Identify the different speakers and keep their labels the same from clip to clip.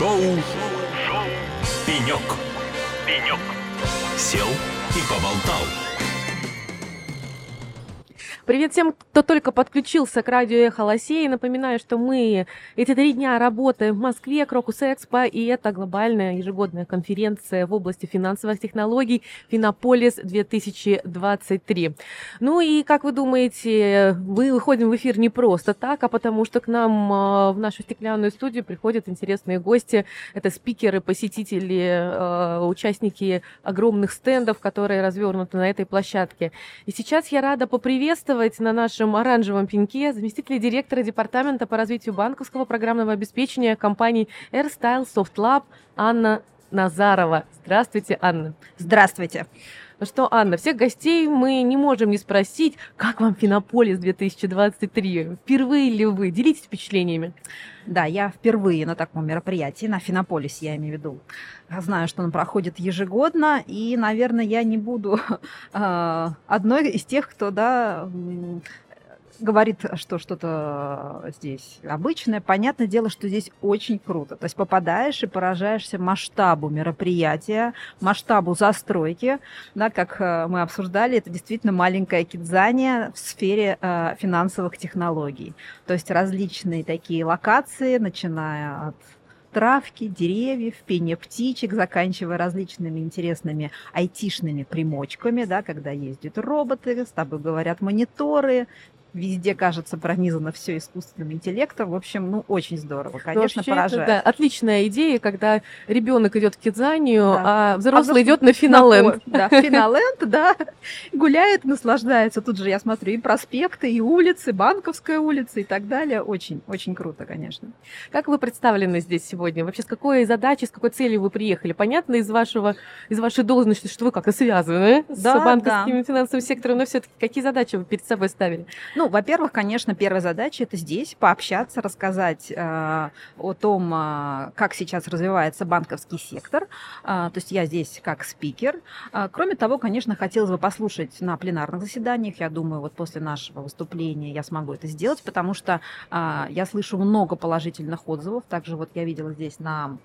Speaker 1: Шоу Пенек. Пенек. Сел и поболтал.
Speaker 2: Привет всем, кто только подключился к радио Эхо Лосей. Напоминаю, что мы эти три дня работаем в Москве, Крокус Экспо, и это глобальная ежегодная конференция в области финансовых технологий Финополис 2023. Ну и, как вы думаете, мы выходим в эфир не просто так, а потому что к нам а, в нашу стеклянную студию приходят интересные гости. Это спикеры, посетители, а, участники огромных стендов, которые развернуты на этой площадке. И сейчас я рада поприветствовать приветствовать на нашем оранжевом пеньке заместителя директора Департамента по развитию банковского программного обеспечения компании AirStyle Soft Lab Анна Назарова. Здравствуйте, Анна.
Speaker 3: Здравствуйте.
Speaker 2: Ну что, Анна, всех гостей мы не можем не спросить, как вам Финополис 2023? Впервые ли вы? Делитесь впечатлениями.
Speaker 3: Да, я впервые на таком мероприятии, на Финополис я имею в виду. Знаю, что он проходит ежегодно, и, наверное, я не буду э, одной из тех, кто да, говорит, что что-то здесь обычное. Понятное дело, что здесь очень круто. То есть попадаешь и поражаешься масштабу мероприятия, масштабу застройки. Да, как э, мы обсуждали, это действительно маленькое кидзание в сфере э, финансовых технологий. То есть различные такие локации, начиная от травки, деревьев, пения птичек, заканчивая различными интересными айтишными примочками, да, когда ездят роботы, с тобой говорят мониторы, везде, кажется, пронизано все искусственным интеллектом. В общем, ну, очень здорово, конечно,
Speaker 2: Вообще
Speaker 3: поражает.
Speaker 2: Это, да, отличная идея, когда ребенок идет в кидзанию, да. а взрослый а идет на финоленд.
Speaker 3: Да, финоленд, да, гуляет, наслаждается. Тут же я смотрю и проспекты, и улицы, Банковская улица и так далее. Очень, очень круто, конечно.
Speaker 2: Как вы представлены здесь сегодня? Вообще, с какой задачей, с какой целью вы приехали? Понятно из вашего, из вашей должности, что вы как-то связаны да, с банковским да. финансовым сектором, но все-таки какие задачи вы перед собой ставили?
Speaker 3: Ну, во-первых, конечно, первая задача это здесь пообщаться, рассказать э, о том, э, как сейчас развивается банковский сектор. Э, то есть я здесь как спикер. Э, кроме того, конечно, хотелось бы послушать на пленарных заседаниях. Я думаю, вот после нашего выступления я смогу это сделать, потому что э, я слышу много положительных отзывов. Также вот я видела здесь на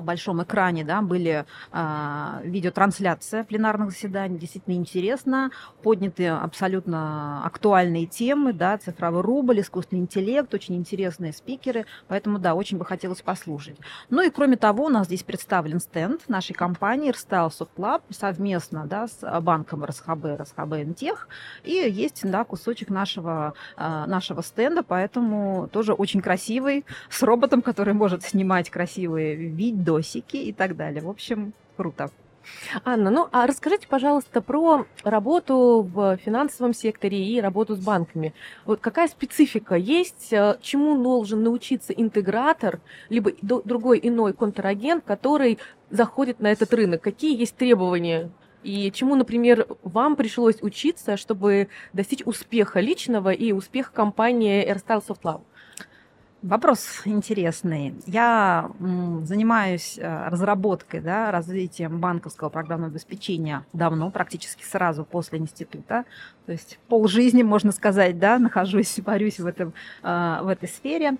Speaker 3: большом экране да, были а, видеотрансляция пленарных заседаний. Действительно интересно. Подняты абсолютно актуальные темы, да, цифровой рубль, искусственный интеллект, очень интересные спикеры. Поэтому, да, очень бы хотелось послушать. Ну и кроме того, у нас здесь представлен стенд нашей компании Rstyle Soft Lab совместно да, с банком РСХБ, РСХБ Интех. И есть да, кусочек нашего, а, нашего стенда, поэтому тоже очень красивый, с роботом, который может снимать красивые видео досики и так далее. В общем, круто.
Speaker 2: Анна, ну а расскажите, пожалуйста, про работу в финансовом секторе и работу с банками. Вот какая специфика есть, э, чему должен научиться интегратор, либо другой иной контрагент, который заходит на этот рынок? Какие есть требования и чему, например, вам пришлось учиться, чтобы достичь успеха личного и успеха компании AirStyle Soft Lab?
Speaker 3: Вопрос интересный. Я занимаюсь э, разработкой, да, развитием банковского программного обеспечения давно, практически сразу после института. То есть полжизни, можно сказать, да, нахожусь, борюсь в, этом, э, в этой сфере.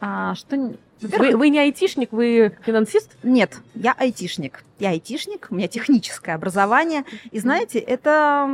Speaker 2: А, что вы, вы не айтишник, вы финансист?
Speaker 3: Нет, я айтишник. Я айтишник, у меня техническое образование. И знаете, это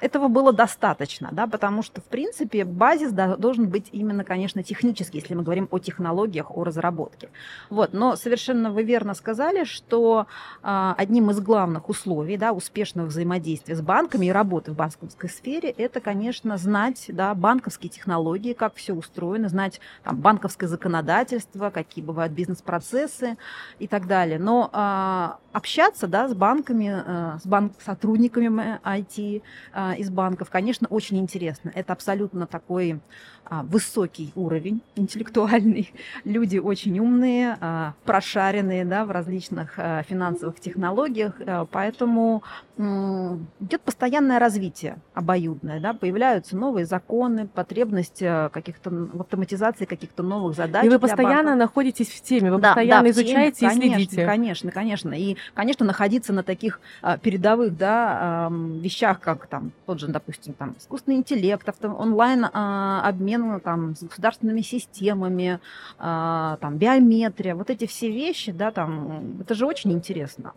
Speaker 3: этого было достаточно, да, потому что, в принципе, базис должен быть именно, конечно, технический, если мы говорим о технологиях, о разработке. Вот, но совершенно вы верно сказали, что а, одним из главных условий да, успешного взаимодействия с банками и работы в банковской сфере это, конечно, знать да, банковские технологии, как все устроено, знать там, банковское законодательство, какие бывают бизнес-процессы и так далее. Но а, общаться да, с банками, а, с банк сотрудниками IT, а, из банков, конечно, очень интересно. Это абсолютно такой а, высокий уровень интеллектуальный. Люди очень умные, а, прошаренные да, в различных а, финансовых технологиях, а, поэтому идет постоянное развитие обоюдное. Да, появляются новые законы, потребность а, каких-то в автоматизации каких-то новых задач.
Speaker 2: И вы постоянно находитесь в теме, вы да, постоянно да, изучаете
Speaker 3: теме,
Speaker 2: и следите.
Speaker 3: Конечно, конечно. И, конечно, находиться на таких а, передовых да, а, вещах, как там тот же, допустим, там, искусственный интеллект, авто, онлайн-обмен а, там, с государственными системами, а, там, биометрия, вот эти все вещи, да, там, это же очень интересно.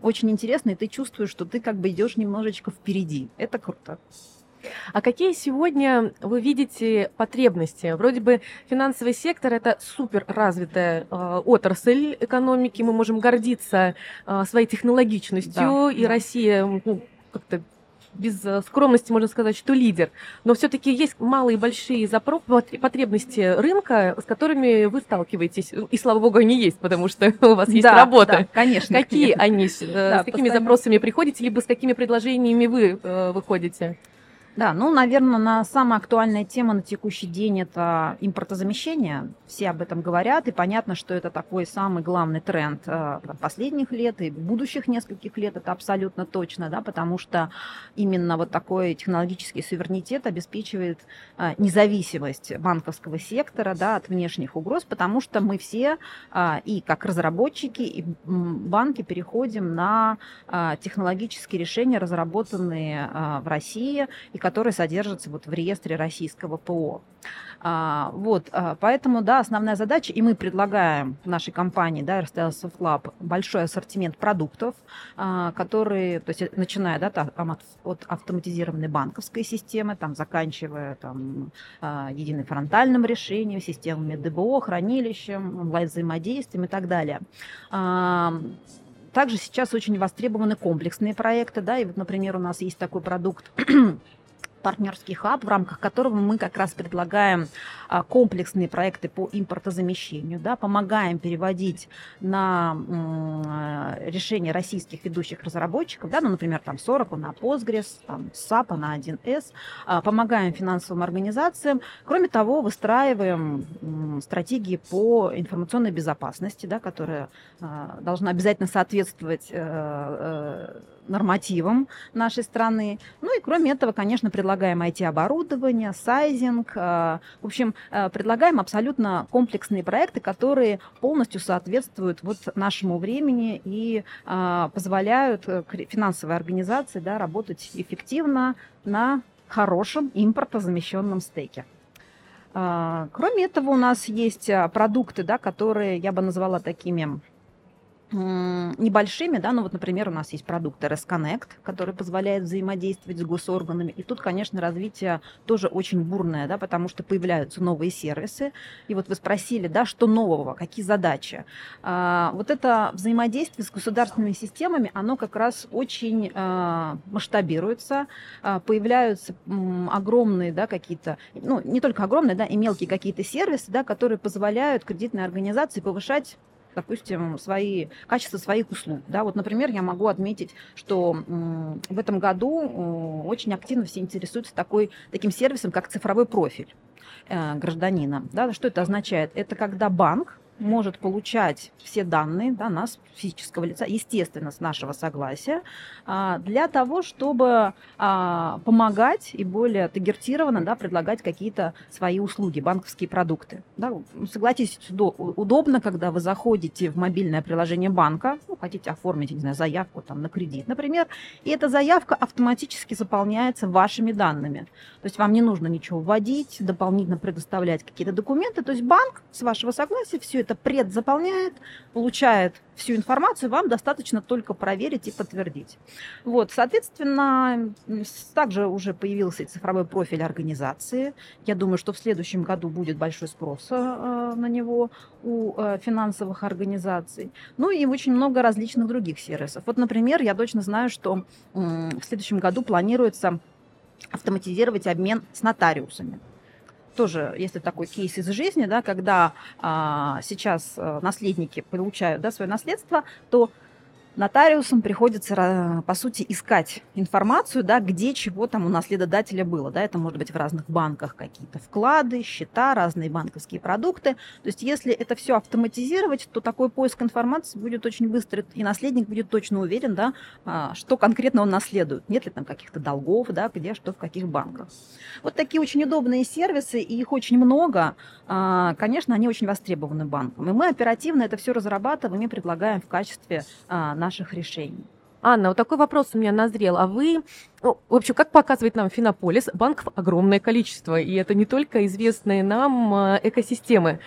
Speaker 3: Очень интересно, и ты чувствуешь, что ты как бы идешь немножечко впереди. Это круто.
Speaker 2: А какие сегодня вы видите потребности? Вроде бы финансовый сектор это супер развитая э, отрасль экономики, мы можем гордиться э, своей технологичностью, да, и да. Россия ну, как-то без э, скромности можно сказать, что лидер. Но все-таки есть малые и большие потребности рынка, с которыми вы сталкиваетесь. И слава богу, они есть, потому что у вас есть да, работа. Да,
Speaker 3: конечно.
Speaker 2: Какие
Speaker 3: конечно.
Speaker 2: они? Э, да, с какими постоянно. запросами приходите, либо с какими предложениями вы э, выходите?
Speaker 3: Да, ну, наверное, на самая актуальная тема на текущий день это импортозамещение. Все об этом говорят, и понятно, что это такой самый главный тренд э, последних лет и будущих нескольких лет, это абсолютно точно, да, потому что именно вот такой технологический суверенитет обеспечивает э, независимость банковского сектора да, от внешних угроз, потому что мы все э, и как разработчики, и банки переходим на технологические решения, разработанные в России, и которые содержатся вот в реестре российского ПО. А, вот, а, поэтому, да, основная задача, и мы предлагаем нашей компании, да, RSTL Soft Lab, большой ассортимент продуктов, а, которые, то есть начиная, да, там, от, от автоматизированной банковской системы, там, заканчивая там, а, единым фронтальным решением, системами ДБО, хранилищем, онлайн-взаимодействием и так далее. А, также сейчас очень востребованы комплексные проекты, да, и вот, например, у нас есть такой продукт партнерский хаб, в рамках которого мы как раз предлагаем а, комплексные проекты по импортозамещению, да, помогаем переводить на решения российских ведущих разработчиков, да, ну, например, там 40 на Postgres, там SAP на 1С, а, помогаем финансовым организациям. Кроме того, выстраиваем стратегии по информационной безопасности, да, которая а, должна обязательно соответствовать э, э, нормативам нашей страны. Ну и кроме этого, конечно, предлагаем IT-оборудование, сайзинг. Э, в общем, э, предлагаем абсолютно комплексные проекты, которые полностью соответствуют вот нашему времени и э, позволяют финансовой организации да, работать эффективно на хорошем импортозамещенном стейке. Кроме этого, у нас есть продукты, да, которые я бы назвала такими небольшими, да, ну вот, например, у нас есть продукт RS Connect, который позволяет взаимодействовать с госорганами, и тут, конечно, развитие тоже очень бурное, да, потому что появляются новые сервисы, и вот вы спросили, да, что нового, какие задачи. А, вот это взаимодействие с государственными системами, оно как раз очень а, масштабируется, а, появляются м, огромные, да, какие-то, ну, не только огромные, да, и мелкие какие-то сервисы, да, которые позволяют кредитной организации повышать допустим, свои, качество своих услуг. Да, вот, например, я могу отметить, что в этом году очень активно все интересуются такой, таким сервисом, как цифровой профиль э, гражданина. Да, что это означает? Это когда банк может получать все данные да, нас, физического лица, естественно, с нашего согласия, а, для того, чтобы а, помогать и более таргетированно да, предлагать какие-то свои услуги, банковские продукты. Да. Согласитесь, удобно, когда вы заходите в мобильное приложение банка, ну, хотите оформить, не знаю, заявку там, на кредит, например, и эта заявка автоматически заполняется вашими данными. То есть вам не нужно ничего вводить, дополнительно предоставлять какие-то документы. То есть банк, с вашего согласия, все это это предзаполняет, получает всю информацию, вам достаточно только проверить и подтвердить. Вот, соответственно, также уже появился цифровой профиль организации. Я думаю, что в следующем году будет большой спрос э, на него у э, финансовых организаций. Ну и очень много различных других сервисов. Вот, например, я точно знаю, что в следующем году планируется автоматизировать обмен с нотариусами тоже, если такой кейс из жизни, да, когда а, сейчас э, наследники получают да, свое наследство, то нотариусам приходится, по сути, искать информацию, да, где чего там у наследодателя было. Да, это может быть в разных банках какие-то вклады, счета, разные банковские продукты. То есть если это все автоматизировать, то такой поиск информации будет очень быстрый, и наследник будет точно уверен, да, а, что конкретно он наследует. Нет ли там каких-то долгов, да, где что в каких банках. Вот такие очень удобные сервисы, и их очень много. А, конечно, они очень востребованы банком. И мы оперативно это все разрабатываем и предлагаем в качестве а, наших решений.
Speaker 2: Анна, вот такой вопрос у меня назрел. А вы, ну, в общем, как показывает нам Финополис, банков огромное количество, и это не только известные нам э, экосистемы.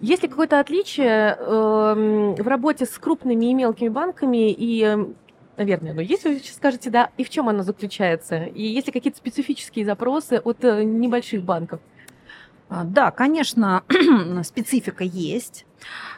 Speaker 2: Есть ли какое-то отличие э, в работе с крупными и мелкими банками и эм, наверное, но если вы сейчас скажете, да, и в чем оно заключается? И есть ли какие-то специфические запросы от э, небольших банков?
Speaker 3: А, да, конечно, специфика есть.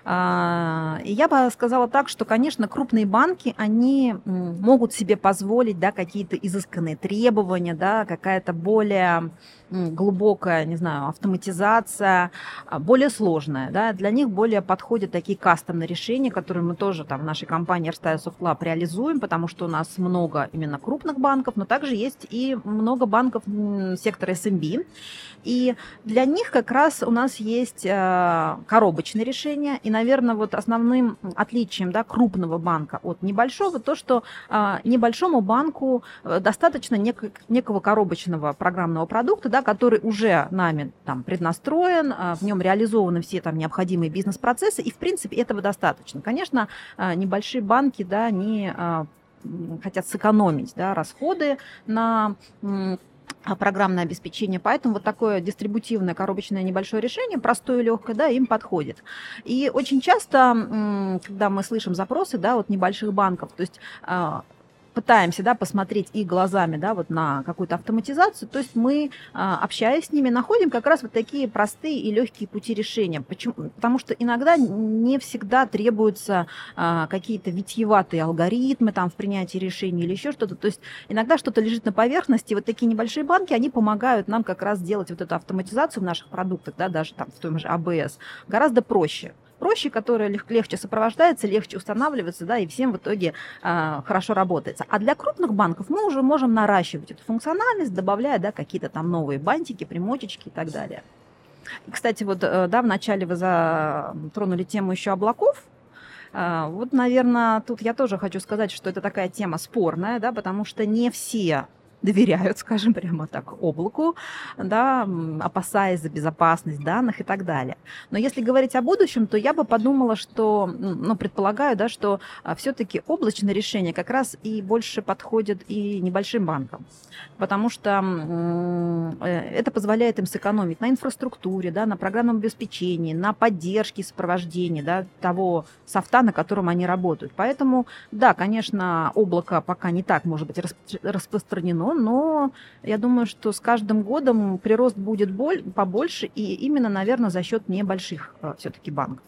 Speaker 3: А, и я бы сказала так, что, конечно, крупные банки, они могут себе позволить да, какие-то изысканные требования, да, какая-то более глубокая, не знаю, автоматизация, а, более сложная. Да, для них более подходят такие кастомные решения, которые мы тоже там в нашей компании Airstyle Soft Lab реализуем, потому что у нас много именно крупных банков, но также есть и много банков сектора SMB. И для них как раз у нас есть а, коробочные решения. И, наверное, вот основным отличием да, крупного банка от небольшого то, что а, небольшому банку э, достаточно нек- некого коробочного программного продукта, да, который уже нами там преднастроен, а, в нем реализованы все там необходимые бизнес-процессы, и, в принципе, этого достаточно. Конечно, а, небольшие банки, да, они а, хотят сэкономить да, расходы на программное обеспечение. Поэтому вот такое дистрибутивное коробочное небольшое решение, простое и легкое, да, им подходит. И очень часто, когда мы слышим запросы да, от небольших банков, то есть пытаемся да, посмотреть их глазами да, вот на какую-то автоматизацию, то есть мы, а, общаясь с ними, находим как раз вот такие простые и легкие пути решения. Почему? Потому что иногда не всегда требуются а, какие-то витьеватые алгоритмы там, в принятии решений или еще что-то. То есть иногда что-то лежит на поверхности. Вот такие небольшие банки, они помогают нам как раз делать вот эту автоматизацию в наших продуктах, да, даже там в том же АБС, гораздо проще проще, которая легче сопровождается, легче устанавливается, да, и всем в итоге э, хорошо работается. А для крупных банков мы уже можем наращивать эту функциональность, добавляя, да, какие-то там новые бантики, примочечки и так далее. И, кстати, вот, э, да, вначале вы затронули тему еще облаков, э, вот, наверное, тут я тоже хочу сказать, что это такая тема спорная, да, потому что не все доверяют, скажем прямо так, облаку, да, опасаясь за безопасность данных и так далее. Но если говорить о будущем, то я бы подумала, что, ну, предполагаю, да, что а, все-таки облачное решение как раз и больше подходит и небольшим банкам, потому что э, это позволяет им сэкономить на инфраструктуре, да, на программном обеспечении, на поддержке сопровождении да, того софта, на котором они работают. Поэтому, да, конечно, облако пока не так, может быть, распространено, но я думаю, что с каждым годом прирост будет побольше, и именно, наверное, за счет небольших э, все-таки банков.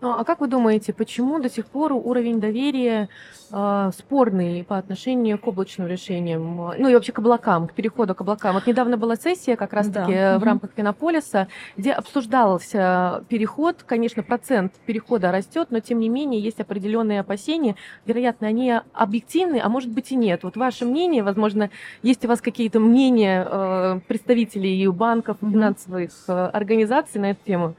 Speaker 2: Ну, а как вы думаете, почему до сих пор уровень доверия э, спорный по отношению к облачным решениям, ну и вообще к облакам, к переходу к облакам? Вот недавно была сессия как раз-таки да. в рамках Финополиса, где обсуждался переход. Конечно, процент перехода растет, но тем не менее есть определенные опасения. Вероятно, они объективны, а может быть и нет. Вот ваше мнение, возможно, есть у вас какие-то мнения э, представителей банков, финансовых э, организаций на эту тему?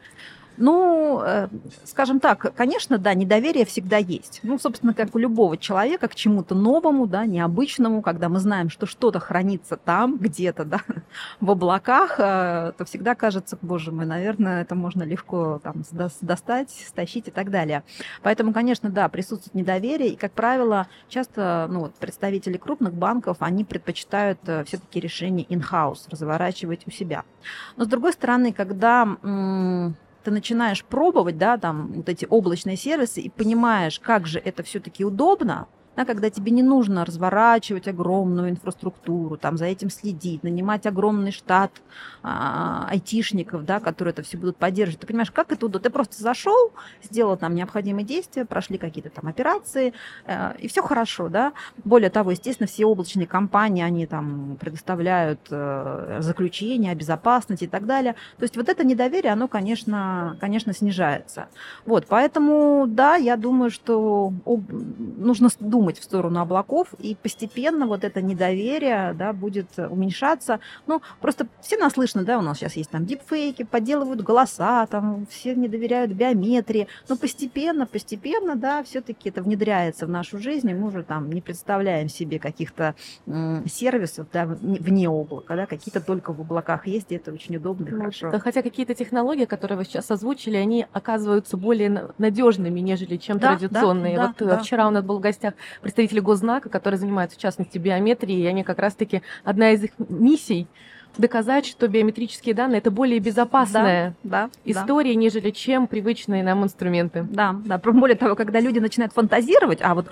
Speaker 3: Ну, э, скажем так, конечно, да, недоверие всегда есть. Ну, собственно, как у любого человека к чему-то новому, да, необычному, когда мы знаем, что что-то хранится там, где-то, да, в облаках, э, то всегда кажется, боже мой, наверное, это можно легко там достать, стащить и так далее. Поэтому, конечно, да, присутствует недоверие, и, как правило, часто ну, вот, представители крупных банков, они предпочитают э, все-таки решение in-house, разворачивать у себя. Но, с другой стороны, когда ты начинаешь пробовать, да, там вот эти облачные сервисы и понимаешь, как же это все-таки удобно, да, когда тебе не нужно разворачивать огромную инфраструктуру, там за этим следить, нанимать огромный штат а, айтишников, да, которые это все будут поддерживать. Ты понимаешь, как это удобно? Ты просто зашел, сделал там необходимые действия, прошли какие-то там операции, э, и все хорошо, да. Более того, естественно, все облачные компании, они там предоставляют э, заключения о безопасности и так далее. То есть вот это недоверие, оно, конечно, конечно, снижается. Вот, поэтому, да, я думаю, что нужно думать думать в сторону облаков, и постепенно вот это недоверие да, будет уменьшаться. Ну, просто все наслышаны, да, у нас сейчас есть там дипфейки, подделывают голоса, там все не доверяют биометрии, но постепенно, постепенно, да, все-таки это внедряется в нашу жизнь, и мы уже там не представляем себе каких-то сервисов да, вне облака, да, какие-то только в облаках есть, и это очень удобно и хорошо.
Speaker 2: Да, хотя какие-то технологии, которые вы сейчас озвучили, они оказываются более надежными, нежели чем да, традиционные. Да, вот да, вчера да. у нас был в гостях представители Гознака, которые занимаются, в частности, биометрией, и они как раз-таки, одна из их миссий доказать, что биометрические данные это более безопасная
Speaker 3: да, да,
Speaker 2: история, да. нежели чем привычные нам инструменты.
Speaker 3: Да, да. Более того, когда люди начинают фантазировать, а вот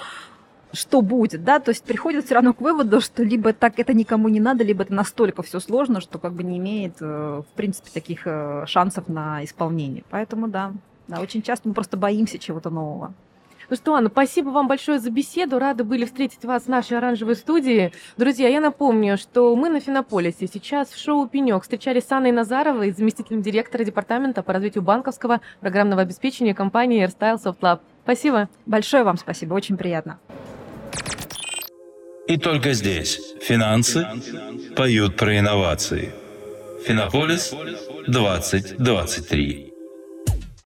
Speaker 3: что будет, да, то есть приходят все равно к выводу, что либо так это никому не надо, либо это настолько все сложно, что как бы не имеет, э, в принципе, таких э, шансов на исполнение. Поэтому да, да, очень часто мы просто боимся чего-то нового.
Speaker 2: Ну что, Анна, спасибо вам большое за беседу. Рады были встретить вас в нашей оранжевой студии. Друзья, я напомню, что мы на Финополисе. Сейчас в шоу «Пенек» встречались с Анной Назаровой, заместителем директора департамента по развитию банковского программного обеспечения компании AirStyle Soft Lab. Спасибо.
Speaker 3: Большое вам спасибо, очень приятно.
Speaker 1: И только здесь финансы поют про инновации. Финополис 2023.